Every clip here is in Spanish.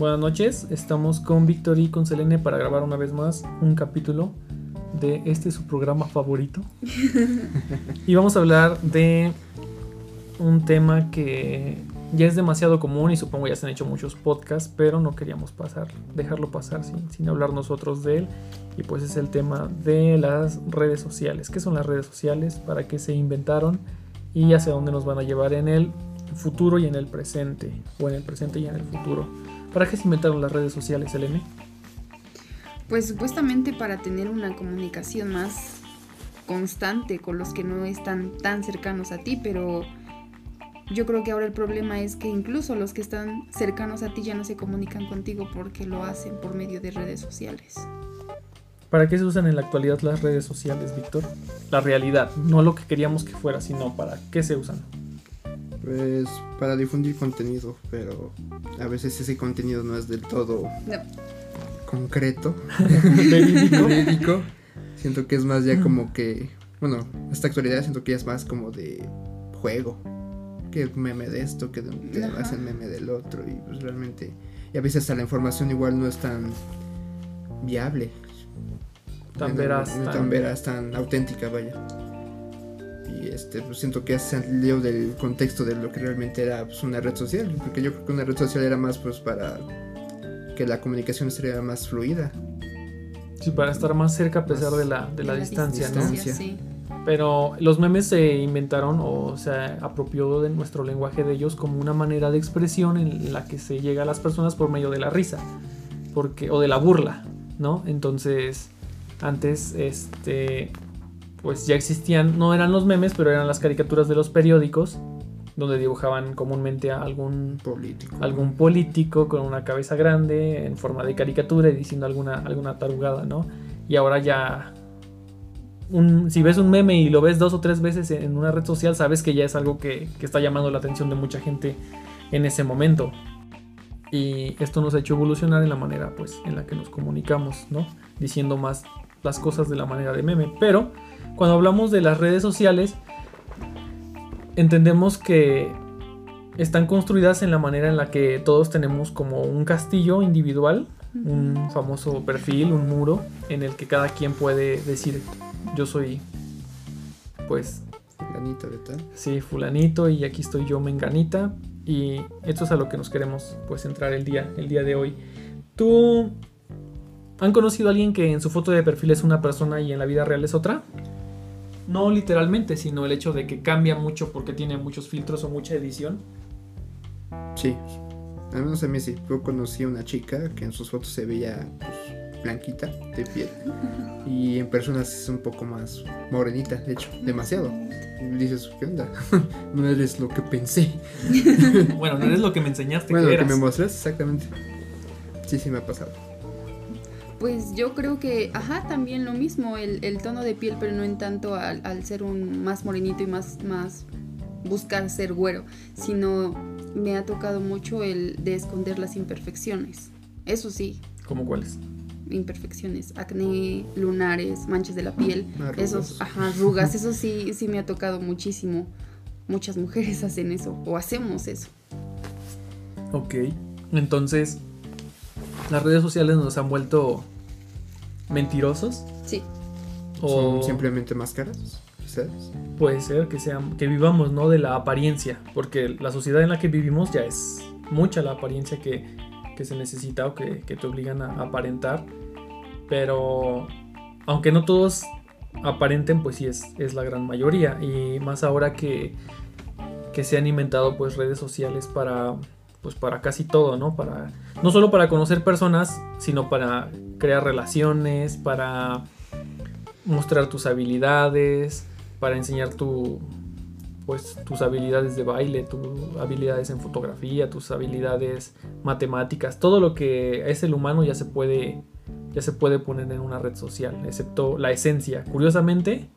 Buenas noches, estamos con Víctor y con Selene para grabar una vez más un capítulo de este su programa favorito. y vamos a hablar de un tema que ya es demasiado común y supongo ya se han hecho muchos podcasts, pero no queríamos pasar, dejarlo pasar sin, sin hablar nosotros de él. Y pues es el tema de las redes sociales. ¿Qué son las redes sociales? ¿Para qué se inventaron? Y hacia dónde nos van a llevar en el futuro y en el presente. O en el presente y en el futuro. ¿Para qué se inventaron las redes sociales, Elene? Pues supuestamente para tener una comunicación más constante con los que no están tan cercanos a ti, pero yo creo que ahora el problema es que incluso los que están cercanos a ti ya no se comunican contigo porque lo hacen por medio de redes sociales. ¿Para qué se usan en la actualidad las redes sociales, Víctor? La realidad, no lo que queríamos que fuera, sino para qué se usan. Pues para difundir contenido, pero a veces ese contenido no es del todo concreto, verídico. Siento que es más ya como que, bueno, esta actualidad siento que ya es más como de juego, que meme de esto, que, de, hacen meme del otro y pues realmente, y a veces hasta la información igual no es tan viable. Tan veraz. tan veraz, tan auténtica, vaya y este pues siento que ha salido del contexto de lo que realmente era pues, una red social porque yo creo que una red social era más pues para que la comunicación sería más fluida. Sí para estar más cerca a pesar de la, de la, distancia, ¿no? pero los memes se inventaron o se apropió de nuestro lenguaje de ellos como una manera de expresión en la que se llega a las personas por medio de la risa porque o de la burla no entonces antes este pues ya existían, no eran los memes, pero eran las caricaturas de los periódicos, donde dibujaban comúnmente a algún político, algún político con una cabeza grande en forma de caricatura y diciendo alguna, alguna tarugada, ¿no? Y ahora ya, un, si ves un meme y lo ves dos o tres veces en una red social, sabes que ya es algo que, que está llamando la atención de mucha gente en ese momento. Y esto nos ha hecho evolucionar en la manera pues en la que nos comunicamos, ¿no? Diciendo más las cosas de la manera de meme. Pero cuando hablamos de las redes sociales, entendemos que están construidas en la manera en la que todos tenemos como un castillo individual, un famoso perfil, un muro, en el que cada quien puede decir, yo soy, pues... Fulanito de tal. Sí, fulanito y aquí estoy yo, menganita. Y esto es a lo que nos queremos pues entrar el día, el día de hoy. ¿Tú han conocido a alguien que en su foto de perfil es una persona y en la vida real es otra? No literalmente, sino el hecho de que cambia mucho porque tiene muchos filtros o mucha edición. Sí, al menos a mí sí. Yo conocí a una chica que en sus fotos se veía pues, blanquita de piel y en personas es un poco más morenita, de hecho, demasiado. Y dices, ¿qué onda? no eres lo que pensé. bueno, no eres lo que me enseñaste. Bueno, que lo que me mostraste, exactamente. Sí, sí me ha pasado. Pues yo creo que, ajá, también lo mismo, el, tono de piel, pero no en tanto al, ser un más morenito y más, más buscar ser güero, sino me ha tocado mucho el de esconder las imperfecciones. Eso sí. ¿Cómo cuáles? Imperfecciones, acné, lunares, manchas de la piel, esos, ajá, arrugas, eso sí, sí me ha tocado muchísimo. Muchas mujeres hacen eso o hacemos eso. Ok, entonces las redes sociales nos han vuelto mentirosos. Sí. O simplemente máscaras. Puede ser que sean que vivamos no de la apariencia, porque la sociedad en la que vivimos ya es mucha la apariencia que, se necesita o que, te obligan a aparentar. Pero aunque no todos aparenten, pues sí es, es la gran mayoría. Y más ahora que, que se han inventado pues redes sociales para pues para casi todo, ¿no? Para no solo para conocer personas, sino para crear relaciones, para mostrar tus habilidades, para enseñar tu pues tus habilidades de baile, tus habilidades en fotografía, tus habilidades matemáticas, todo lo que es el humano ya se puede ya se puede poner en una red social, excepto la esencia. Curiosamente,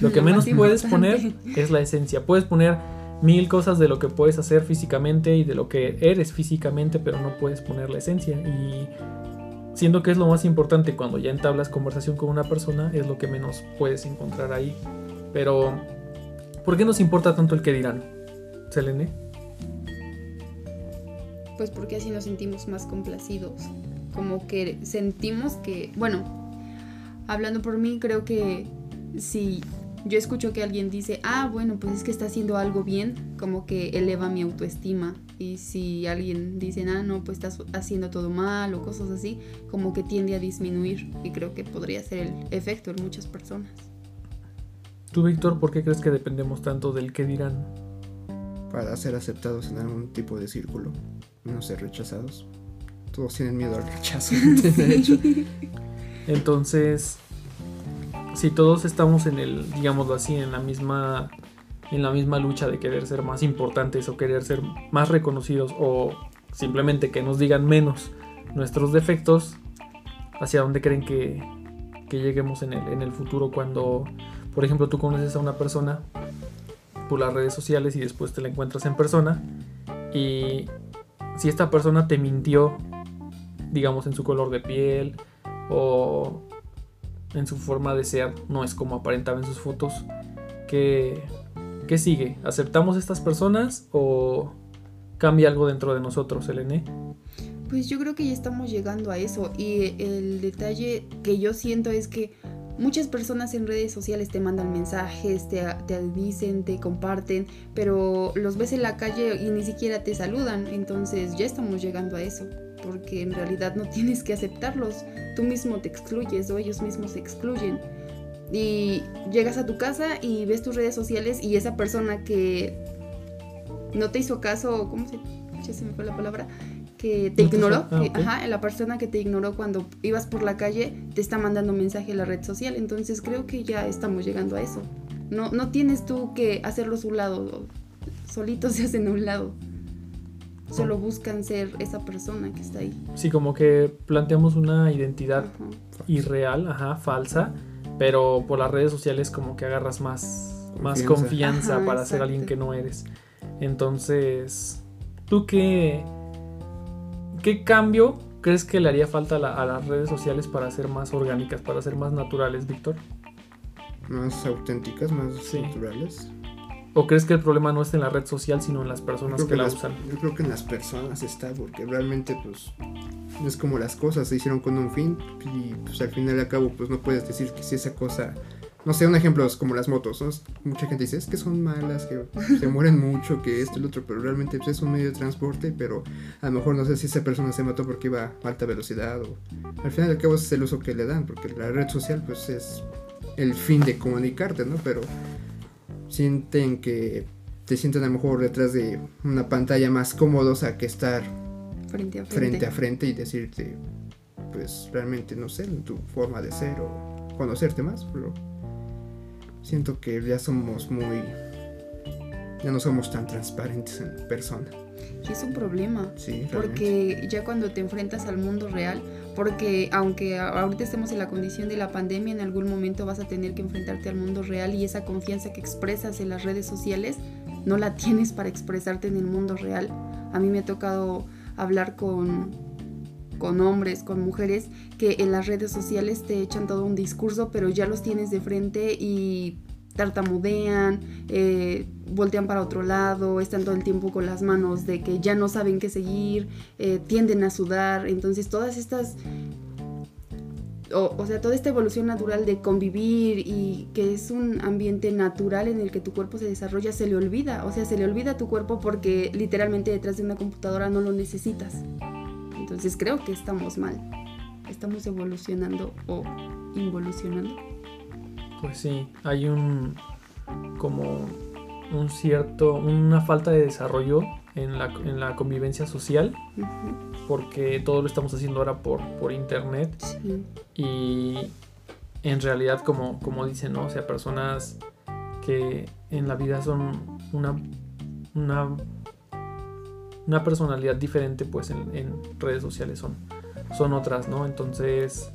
lo que menos puedes poner es la esencia. Puedes poner mil cosas de lo que puedes hacer físicamente y de lo que eres físicamente, pero no puedes poner la esencia. Y siendo que es lo más importante cuando ya entablas conversación con una persona, es lo que menos puedes encontrar ahí. Pero, ¿por qué nos importa tanto el que dirán? Selene. Pues porque así nos sentimos más complacidos. Como que sentimos que, bueno, hablando por mí, creo que si yo escucho que alguien dice, ah, bueno, pues es que está haciendo algo bien, como que eleva mi autoestima. Y si alguien dice, ah, no, pues estás haciendo todo mal o cosas así, como que tiende a disminuir. Y creo que podría ser el efecto en muchas personas. Tú, Víctor, ¿por qué crees que dependemos tanto del qué dirán? Para ser aceptados en algún tipo de círculo, no ser rechazados. Todos tienen miedo al rechazo, Entonces, si todos estamos en el, digámoslo así, en la misma en la misma lucha de querer ser más importantes o querer ser más reconocidos o simplemente que nos digan menos nuestros defectos, hacia dónde creen que, que lleguemos en el, en el futuro cuando, por ejemplo, tú conoces a una persona por las redes sociales y después te la encuentras en persona y si esta persona te mintió, digamos, en su color de piel o en su forma de ser no es como aparentaba en sus fotos. ¿Qué, ¿Qué sigue? ¿Aceptamos estas personas o cambia algo dentro de nosotros, Elene? Pues yo creo que ya estamos llegando a eso y el detalle que yo siento es que muchas personas en redes sociales te mandan mensajes, te, te, dicen, te comparten, pero los ves en la calle y ni siquiera te saludan, entonces ya estamos llegando a eso porque en realidad no tienes que aceptarlos, tú mismo te excluyes o ellos mismos se excluyen. Y llegas a tu casa y ves tus redes sociales y esa persona que no te hizo caso, ¿cómo se, ya se me fue la palabra? Que te ignoró, ah, ajá, la persona que te ignoró cuando ibas por la calle te está mandando mensaje en la red social, entonces creo que ya estamos llegando a eso. No, no tienes tú que hacerlos a un lado, solitos se hacen a un lado solo buscan ser esa persona que está ahí. Sí, como que planteamos una identidad irreal, ajá, falsa, pero por las redes sociales como que agarras más confianza, más confianza para ser alguien que no eres. Entonces, ¿tú qué, qué cambio crees que le haría falta a, las redes sociales para ser más orgánicas, para ser más naturales, Víctor? Más auténticas, más naturales. ¿O crees que el problema no está en la red social, sino en las personas que, la usan? Yo creo que en las personas está, porque realmente, pues, es como las cosas se hicieron con un fin y, pues, al final y al cabo, pues, no puedes decir que si esa cosa... No sé, un ejemplo es como las motos, ¿no? Mucha gente dice, es que son malas, que se mueren mucho, que esto y lo otro, pero realmente pues, es un medio de transporte, pero a lo mejor no sé si esa persona se mató porque iba a alta velocidad o... Al final y al cabo es el uso que le dan, porque la red social, pues, es el fin de comunicarte, ¿no? Pero sienten que te sienten a lo mejor detrás de una pantalla más cómodos a que estar frente a frente, y decirte, pues realmente no sé, tu forma de ser o conocerte más, pero siento que ya somos muy, ya no somos tan transparentes en persona. Y es un problema, porque ya cuando te enfrentas al mundo real, porque aunque ahorita estemos en la condición de la pandemia, en algún momento vas a tener que enfrentarte al mundo real y esa confianza que expresas en las redes sociales no la tienes para expresarte en el mundo real. A mí me ha tocado hablar con, con hombres, con mujeres, que en las redes sociales te echan todo un discurso, pero ya los tienes de frente y tartamudean, eh, voltean para otro lado, están todo el tiempo con las manos de que ya no saben qué seguir, eh, tienden a sudar, entonces todas estas... O, sea, toda esta evolución natural de convivir y que es un ambiente natural en el que tu cuerpo se desarrolla, se le olvida. O sea, se le olvida a tu cuerpo porque literalmente detrás de una computadora no lo necesitas. Entonces creo que estamos mal. Estamos evolucionando o involucionando. Pues sí, hay un como un cierto, una falta de desarrollo en la, en la convivencia social, porque todo lo estamos haciendo ahora por, por internet. Y en realidad, como, como dicen, ¿no? O sea, personas que en la vida son una, una, una personalidad diferente, pues en, en redes sociales son, son otras, ¿no? Entonces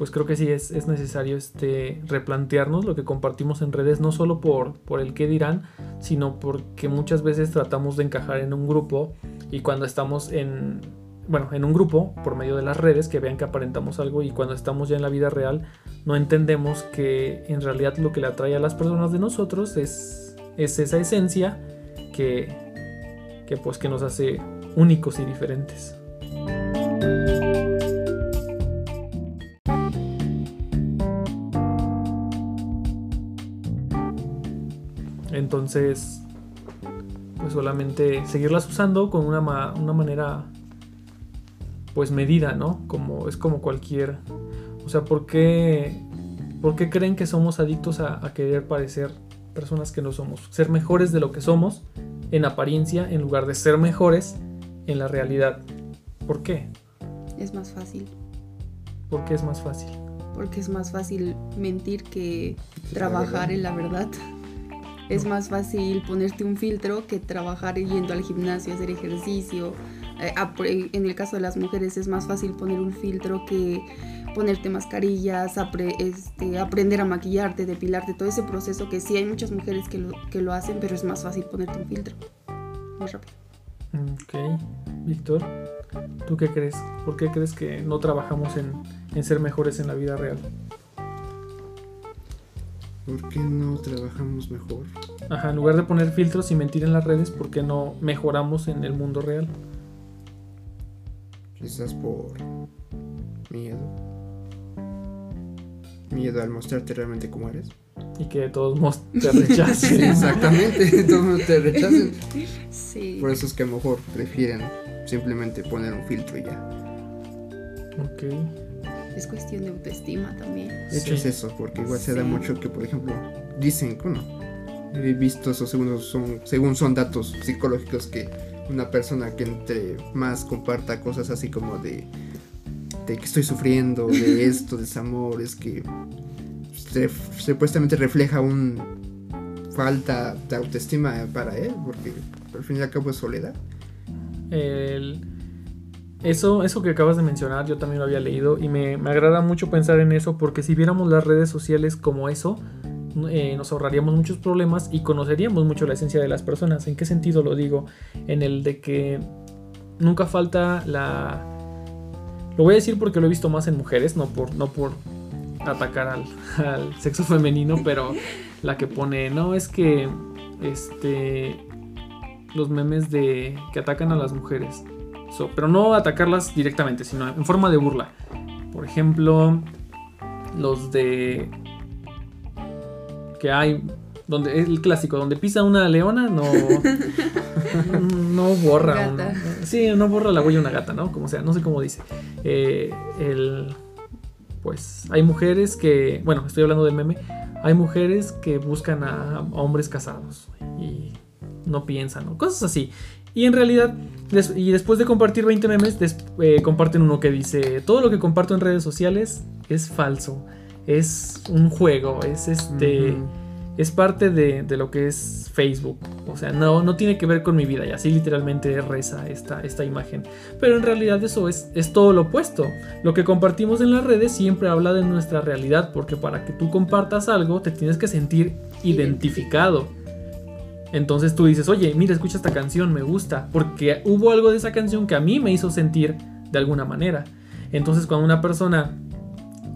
pues creo que sí es, necesario este, replantearnos lo que compartimos en redes, no solo por, por el qué dirán, sino porque muchas veces tratamos de encajar en un grupo y cuando estamos en, bueno, en un grupo por medio de las redes que vean que aparentamos algo y cuando estamos ya en la vida real no entendemos que en realidad lo que le atrae a las personas de nosotros es, es esa esencia que, que pues que nos hace únicos y diferentes. Entonces, pues solamente seguirlas usando con una, una manera pues medida, ¿no? Como es como cualquier, o sea, ¿por qué, ¿por qué creen que somos adictos a, a, querer parecer personas que no somos? Ser mejores de lo que somos en apariencia en lugar de ser mejores en la realidad. ¿Por qué? Es más fácil. ¿Por qué es más fácil? Porque es más fácil mentir que trabajar en la verdad. Es más fácil ponerte un filtro que trabajar yendo al gimnasio, hacer ejercicio. Eh, en el caso de las mujeres es más fácil poner un filtro que ponerte mascarillas, este, aprender a maquillarte, depilarte, todo ese proceso que sí hay muchas mujeres que lo, que lo hacen, pero es más fácil ponerte un filtro. Más rápido. Ok, Víctor, ¿tú qué crees? ¿Por qué crees que no trabajamos en, en ser mejores en la vida real? ¿Por qué no trabajamos mejor? Ajá, en lugar de poner filtros y mentir en las redes, ¿por qué no mejoramos en el mundo real? Quizás por miedo. Miedo al mostrarte realmente como eres. Y que todos modos te rechacen. exactamente, todos te rechacen. Sí. Por eso es que a lo mejor prefieren simplemente poner un filtro y ya. Ok es cuestión de autoestima también. De hecho es eso, porque igual se da mucho que, por ejemplo, dicen, bueno, he visto eso según son, según son datos psicológicos que una persona que entre más comparta cosas así como de, de que estoy sufriendo, de esto, de desamor, es que supuestamente refleja un falta de autoestima para él, porque al fin y al cabo es soledad. El eso, eso que acabas de mencionar, yo también lo había leído y me, agrada mucho pensar en eso porque si viéramos las redes sociales como eso, eh, nos ahorraríamos muchos problemas y conoceríamos mucho la esencia de las personas. ¿En qué sentido lo digo? En el de que nunca falta la... Lo voy a decir porque lo he visto más en mujeres, no por, no por atacar al, al sexo femenino, pero la que pone, no, es que este los memes de que atacan a las mujeres pero no atacarlas directamente, sino en forma de burla. Por ejemplo, los de que hay donde es el clásico, donde pisa una leona, no no borra sí, no borra la huella de una gata, ¿no? Como sea, no sé cómo dice. Eh, el pues hay mujeres que, bueno, estoy hablando del meme, hay mujeres que buscan a, hombres casados y no piensan, ¿no? Cosas así. Y en realidad, y después de compartir 20 memes, eh, comparten uno que dice, todo lo que comparto en redes sociales es falso, es un juego, es este... Es parte de, lo que es Facebook. O sea, no, no tiene que ver con mi vida. Y así literalmente reza esta, esta imagen. Pero en realidad eso es, es todo lo opuesto. Lo que compartimos en las redes siempre habla de nuestra realidad. Porque para que tú compartas algo, te tienes que sentir identificado entonces tú dices, oye, mira, escucha esta canción, me gusta, porque hubo algo de esa canción que a mí me hizo sentir de alguna manera. Entonces cuando una persona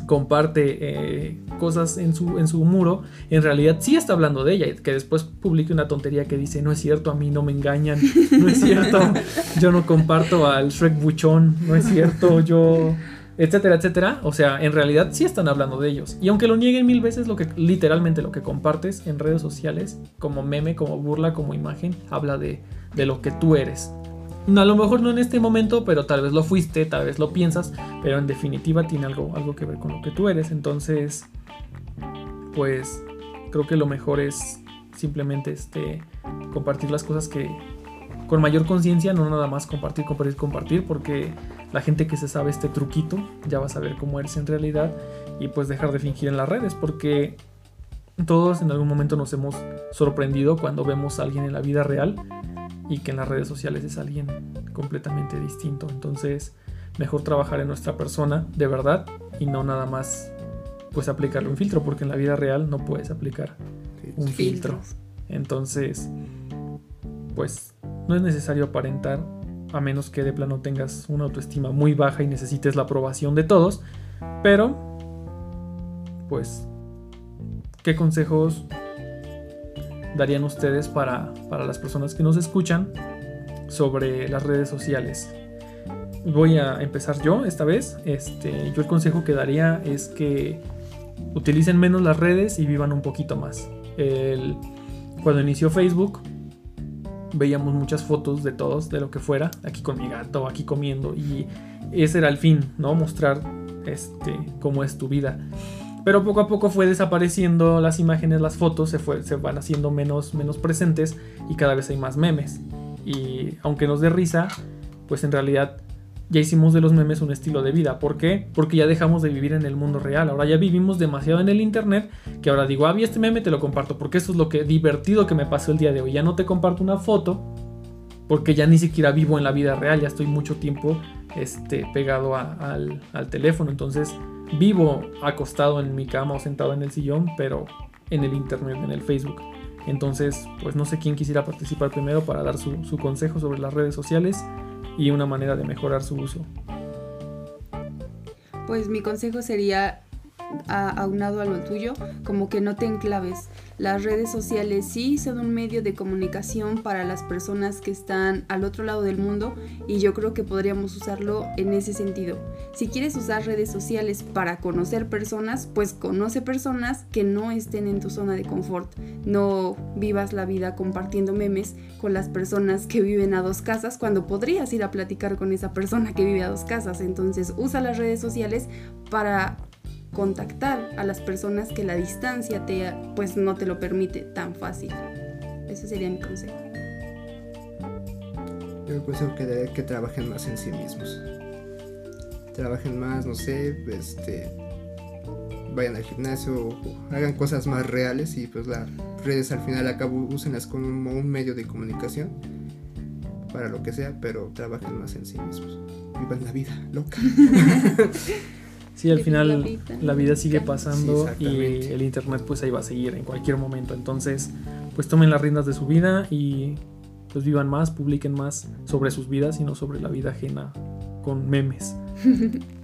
comparte eh, cosas en su, en su muro, en realidad sí está hablando de ella, que después publique una tontería que dice, no es cierto, a mí no me engañan, no es cierto, yo no comparto al Shrek Buchón, no es cierto, yo etcétera, etcétera. O sea, en realidad sí están hablando de ellos. Y aunque lo nieguen mil veces, lo que literalmente lo que compartes en redes sociales, como meme, como burla, como imagen, habla de, de lo que tú eres. A lo mejor no en este momento, pero tal vez lo fuiste, tal vez lo piensas, pero en definitiva tiene algo, algo que ver con lo que tú eres. Entonces, pues creo que lo mejor es simplemente este, compartir las cosas que con mayor conciencia, no nada más compartir, compartir, compartir, porque la gente que se sabe este truquito ya va a saber cómo eres en realidad y pues dejar de fingir en las redes porque todos en algún momento nos hemos sorprendido cuando vemos a alguien en la vida real y que en las redes sociales es alguien completamente distinto. Entonces, mejor trabajar en nuestra persona de verdad y no nada más pues aplicarle un filtro porque en la vida real no puedes aplicar un filtro. Entonces, pues no es necesario aparentar a menos que de plano tengas una autoestima muy baja y necesites la aprobación de todos. Pero, pues, ¿qué consejos darían ustedes para, para las personas que nos escuchan sobre las redes sociales. Voy a empezar yo esta vez. Este, yo el consejo que daría es que utilicen menos las redes y vivan un poquito más. cuando inició Facebook, veíamos muchas fotos de todos, de lo que fuera, aquí con mi gato, aquí comiendo, y ese era el fin, ¿no? Mostrar este, cómo es tu vida. Pero poco a poco fue desapareciendo las imágenes, las fotos, se, fue, se van haciendo menos, menos presentes y cada vez hay más memes. Y aunque nos dé risa, pues en realidad ya hicimos de los memes un estilo de vida. ¿Por qué? Porque ya dejamos de vivir en el mundo real. Ahora ya vivimos demasiado en el internet que ahora digo, ah, vi este meme, te lo comparto. Porque eso es lo que divertido que me pasó el día de hoy. Ya no te comparto una foto porque ya ni siquiera vivo en la vida real. Ya estoy mucho tiempo este, pegado al, al teléfono. Entonces vivo acostado en mi cama o sentado en el sillón, pero en el internet, en el Facebook. Entonces, pues no sé quién quisiera participar primero para dar su, su consejo sobre las redes sociales y una manera de mejorar su uso. Pues mi consejo sería aunado a lo tuyo, como que no te enclaves. Las redes sociales sí son un medio de comunicación para las personas que están al otro lado del mundo y yo creo que podríamos usarlo en ese sentido. Si quieres usar redes sociales para conocer personas, pues conoce personas que no estén en tu zona de confort. No vivas la vida compartiendo memes con las personas que viven a dos casas cuando podrías ir a platicar con esa persona que vive a dos casas. Entonces usa las redes sociales para contactar a las personas que la distancia te, pues no te lo permite tan fácil. Ese sería mi consejo. Yo consejo que, que trabajen más en sí mismos. Trabajen más, no sé, este, vayan al gimnasio, hagan cosas más reales y pues las redes al final acabo úsenlas como un medio de comunicación para lo que sea, pero trabajen más en sí mismos. Vivan la vida loca. Sí, al final la vida, sigue pasando y el internet pues ahí va a seguir en cualquier momento. Entonces, pues tomen las riendas de su vida y pues vivan más, publiquen más sobre sus vidas y no sobre la vida ajena con memes.